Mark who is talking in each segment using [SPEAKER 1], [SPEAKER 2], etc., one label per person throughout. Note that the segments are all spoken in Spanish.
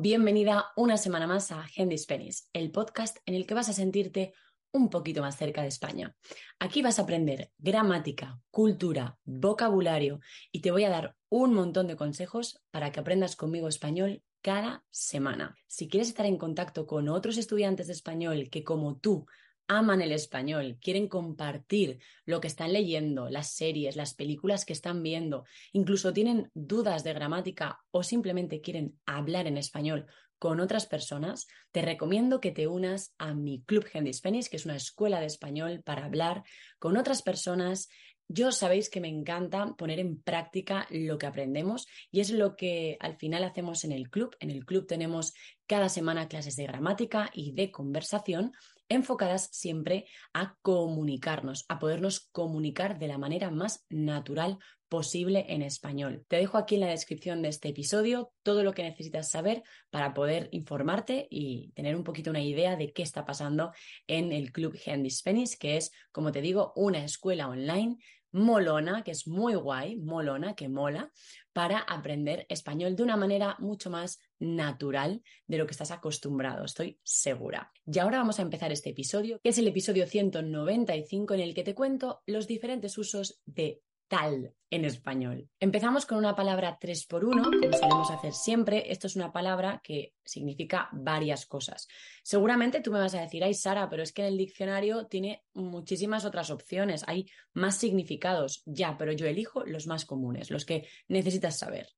[SPEAKER 1] Bienvenida una semana más a Handy Spanish, el podcast en el que vas a sentirte un poquito más cerca de España. Aquí vas a aprender gramática, cultura, vocabulario y te voy a dar un montón de consejos para que aprendas conmigo español cada semana. Si quieres estar en contacto con otros estudiantes de español que como tú aman el español, quieren compartir lo que están leyendo, las series, las películas que están viendo, incluso tienen dudas de gramática o simplemente quieren hablar en español con otras personas, te recomiendo que te unas a mi Club Handy Spanish, que es una escuela de español para hablar con otras personas. Yo sabéis que me encanta poner en práctica lo que aprendemos y es lo que al final hacemos en el club. En el club tenemos cada semana clases de gramática y de conversación enfocadas siempre a comunicarnos, a podernos comunicar de la manera más natural posible en español. Te dejo aquí en la descripción de este episodio todo lo que necesitas saber para poder informarte y tener un poquito una idea de qué está pasando en el Club Handy Spanish, que es, como te digo, una escuela online molona, que es muy guay, molona, que mola, para aprender español de una manera mucho más natural de lo que estás acostumbrado, estoy segura. Y ahora vamos a empezar este episodio, que es el episodio 195 en el que te cuento los diferentes usos de tal en español. Empezamos con una palabra 3 por 1 como solemos hacer siempre. Esto es una palabra que significa varias cosas. Seguramente tú me vas a decir, ay Sara, pero es que en el diccionario tiene muchísimas otras opciones, hay más significados. Ya, pero yo elijo los más comunes, los que necesitas saber.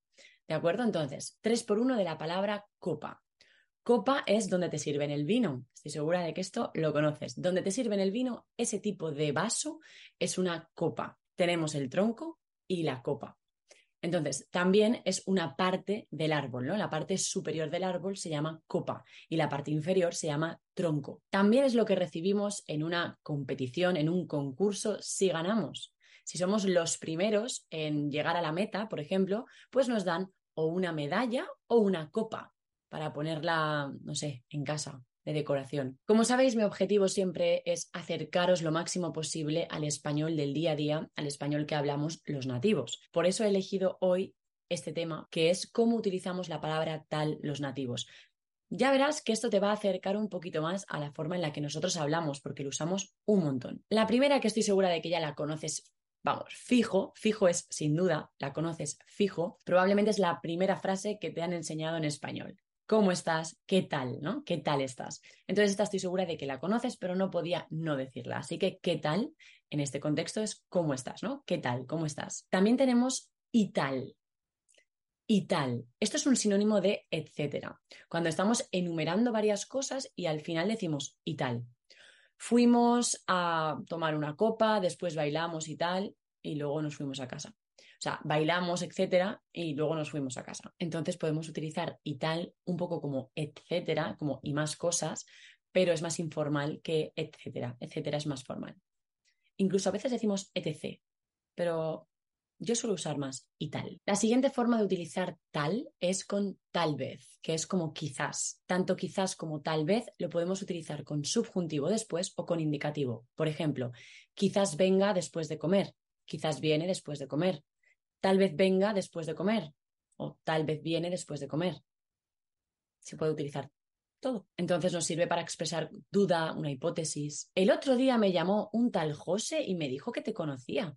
[SPEAKER 1] ¿De acuerdo? Entonces, 3 por 1 de la palabra copa. Copa es donde te sirven el vino. Estoy segura de que esto lo conoces. Donde te sirven el vino, ese tipo de vaso es una copa tenemos el tronco y la copa. Entonces, también es una parte del árbol, ¿no? La parte superior del árbol se llama copa y la parte inferior se llama tronco. También es lo que recibimos en una competición, en un concurso, si ganamos. Si somos los primeros en llegar a la meta, por ejemplo, pues nos dan o una medalla o una copa para ponerla, no sé, en casa de decoración. Como sabéis, mi objetivo siempre es acercaros lo máximo posible al español del día a día, al español que hablamos los nativos. Por eso he elegido hoy este tema, que es cómo utilizamos la palabra tal los nativos. Ya verás que esto te va a acercar un poquito más a la forma en la que nosotros hablamos, porque lo usamos un montón. La primera que estoy segura de que ya la conoces vamos, fijo, fijo es sin duda, la conoces fijo, probablemente es la primera frase que te han enseñado en español. ¿Cómo estás? ¿Qué tal? ¿No? ¿Qué tal estás? Entonces, esta estoy segura de que la conoces, pero no podía no decirla. Así que, ¿qué tal? En este contexto es ¿cómo estás? ¿No? ¿Qué tal? ¿Cómo estás? También tenemos y tal. Y tal. Esto es un sinónimo de etcétera. Cuando estamos enumerando varias cosas y al final decimos y tal. Fuimos a tomar una copa, después bailamos y tal, y luego nos fuimos a casa. O sea, bailamos, etcétera, y luego nos fuimos a casa. Entonces podemos utilizar y tal un poco como etcétera, como y más cosas, pero es más informal que etcétera. Etcétera es más formal. Incluso a veces decimos etc, pero yo suelo usar más y tal. La siguiente forma de utilizar tal es con tal vez, que es como quizás. Tanto quizás como tal vez lo podemos utilizar con subjuntivo después o con indicativo. Por ejemplo, quizás venga después de comer, quizás viene después de comer, tal vez venga después de comer o tal vez viene después de comer. Se puede utilizar todo. Entonces nos sirve para expresar duda, una hipótesis. El otro día me llamó un tal José y me dijo que te conocía.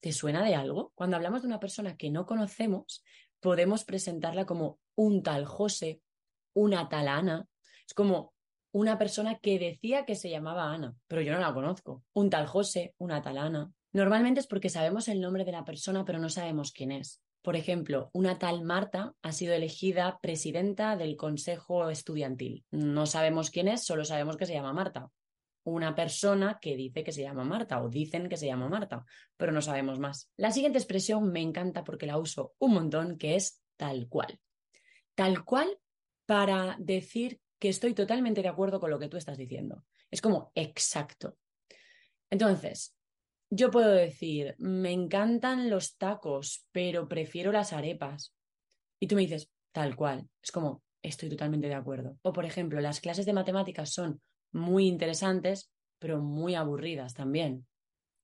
[SPEAKER 1] ¿Te suena de algo? Cuando hablamos de una persona que no conocemos, podemos presentarla como un tal José, una tal Ana. Es como una persona que decía que se llamaba Ana, pero yo no la conozco. Un tal José, una tal Ana. Normalmente es porque sabemos el nombre de la persona, pero no sabemos quién es. Por ejemplo, una tal Marta ha sido elegida presidenta del Consejo Estudiantil. No sabemos quién es, solo sabemos que se llama Marta. Una persona que dice que se llama Marta o dicen que se llama Marta, pero no sabemos más. La siguiente expresión me encanta porque la uso un montón, que es tal cual. Tal cual para decir que estoy totalmente de acuerdo con lo que tú estás diciendo. Es como exacto. Entonces, yo puedo decir, me encantan los tacos, pero prefiero las arepas. Y tú me dices, tal cual. Es como, estoy totalmente de acuerdo. O, por ejemplo, las clases de matemáticas son muy interesantes, pero muy aburridas también.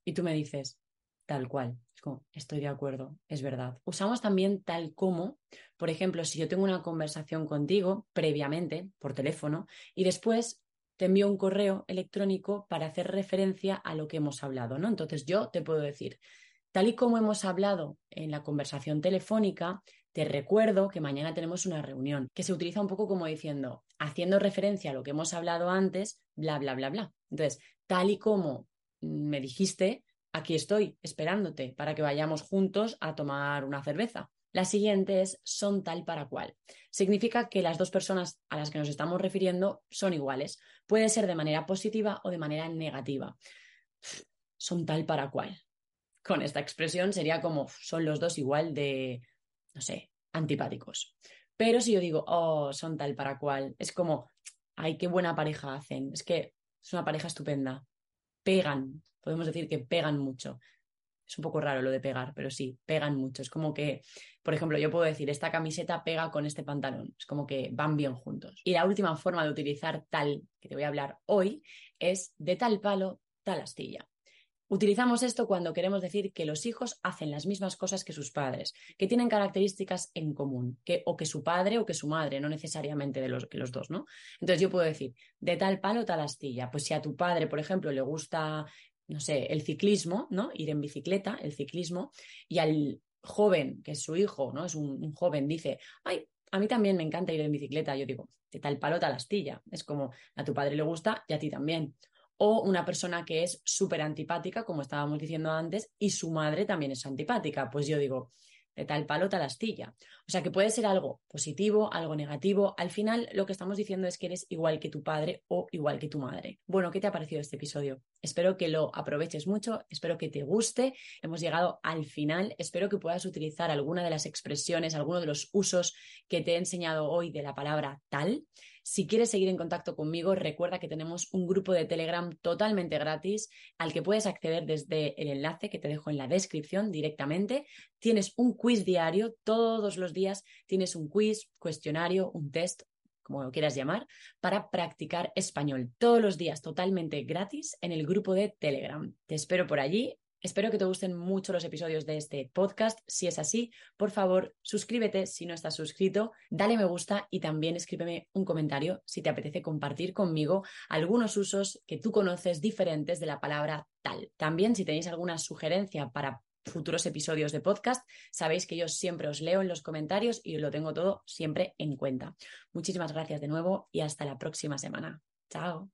[SPEAKER 1] Y tú me dices, tal cual. Es como, estoy de acuerdo, es verdad. Usamos también tal como, por ejemplo, si yo tengo una conversación contigo previamente por teléfono y después te envío un correo electrónico para hacer referencia a lo que hemos hablado, ¿no? Entonces yo te puedo decir, tal y como hemos hablado en la conversación telefónica, te recuerdo que mañana tenemos una reunión, que se utiliza un poco como diciendo, haciendo referencia a lo que hemos hablado antes, bla, bla, bla, bla. Entonces, tal y como me dijiste, aquí estoy esperándote para que vayamos juntos a tomar una cerveza. La siguiente es son tal para cual. Significa que las dos personas a las que nos estamos refiriendo son iguales. Puede ser de manera positiva o de manera negativa. Son tal para cual. Con esta expresión sería como son los dos igual de, no sé, antipáticos. Pero si yo digo, oh, son tal para cual, es como, ay, qué buena pareja hacen. Es que es una pareja estupenda. Pegan, podemos decir que pegan mucho. Es un poco raro lo de pegar, pero sí, pegan mucho. Es como que, por ejemplo, yo puedo decir, esta camiseta pega con este pantalón. Es como que van bien juntos. Y la última forma de utilizar tal, que te voy a hablar hoy, es de tal palo, tal astilla. Utilizamos esto cuando queremos decir que los hijos hacen las mismas cosas que sus padres, que tienen características en común, que, o que su padre o que su madre, no necesariamente de los, que los dos, ¿no? Entonces yo puedo decir, de tal palo, tal astilla. Pues si a tu padre, por ejemplo, le gusta, no sé, el ciclismo, ¿no? Ir en bicicleta, el ciclismo, y al joven, que es su hijo, ¿no? Es un, joven, dice, ay, a mí también me encanta ir en bicicleta. Yo digo, de tal palo, tal astilla. Es como a tu padre le gusta y a ti también o una persona que es súper antipática, como estábamos diciendo antes, y su madre también es antipática. Pues yo digo, de tal palo, tal astilla. O sea que puede ser algo positivo, algo negativo. Al final lo que estamos diciendo es que eres igual que tu padre o igual que tu madre. Bueno, ¿qué te ha parecido este episodio? Espero que lo aproveches mucho, espero que te guste. Hemos llegado al final. Espero que puedas utilizar alguna de las expresiones, alguno de los usos que te he enseñado hoy de la palabra tal. Si quieres seguir en contacto conmigo, recuerda que tenemos un grupo de Telegram totalmente gratis al que puedes acceder desde el enlace que te dejo en la descripción directamente. Tienes un quiz diario, todos los días tienes un quiz, cuestionario, un test como lo quieras llamar, para practicar español todos los días totalmente gratis en el grupo de Telegram. Te espero por allí. Espero que te gusten mucho los episodios de este podcast. Si es así, por favor, suscríbete si no estás suscrito, dale me gusta y también escríbeme un comentario si te apetece compartir conmigo algunos usos que tú conoces diferentes de la palabra tal. También si tenéis alguna sugerencia para futuros episodios de podcast, sabéis que yo siempre os leo en los comentarios y lo tengo todo siempre en cuenta. Muchísimas gracias de nuevo y hasta la próxima semana. Chao.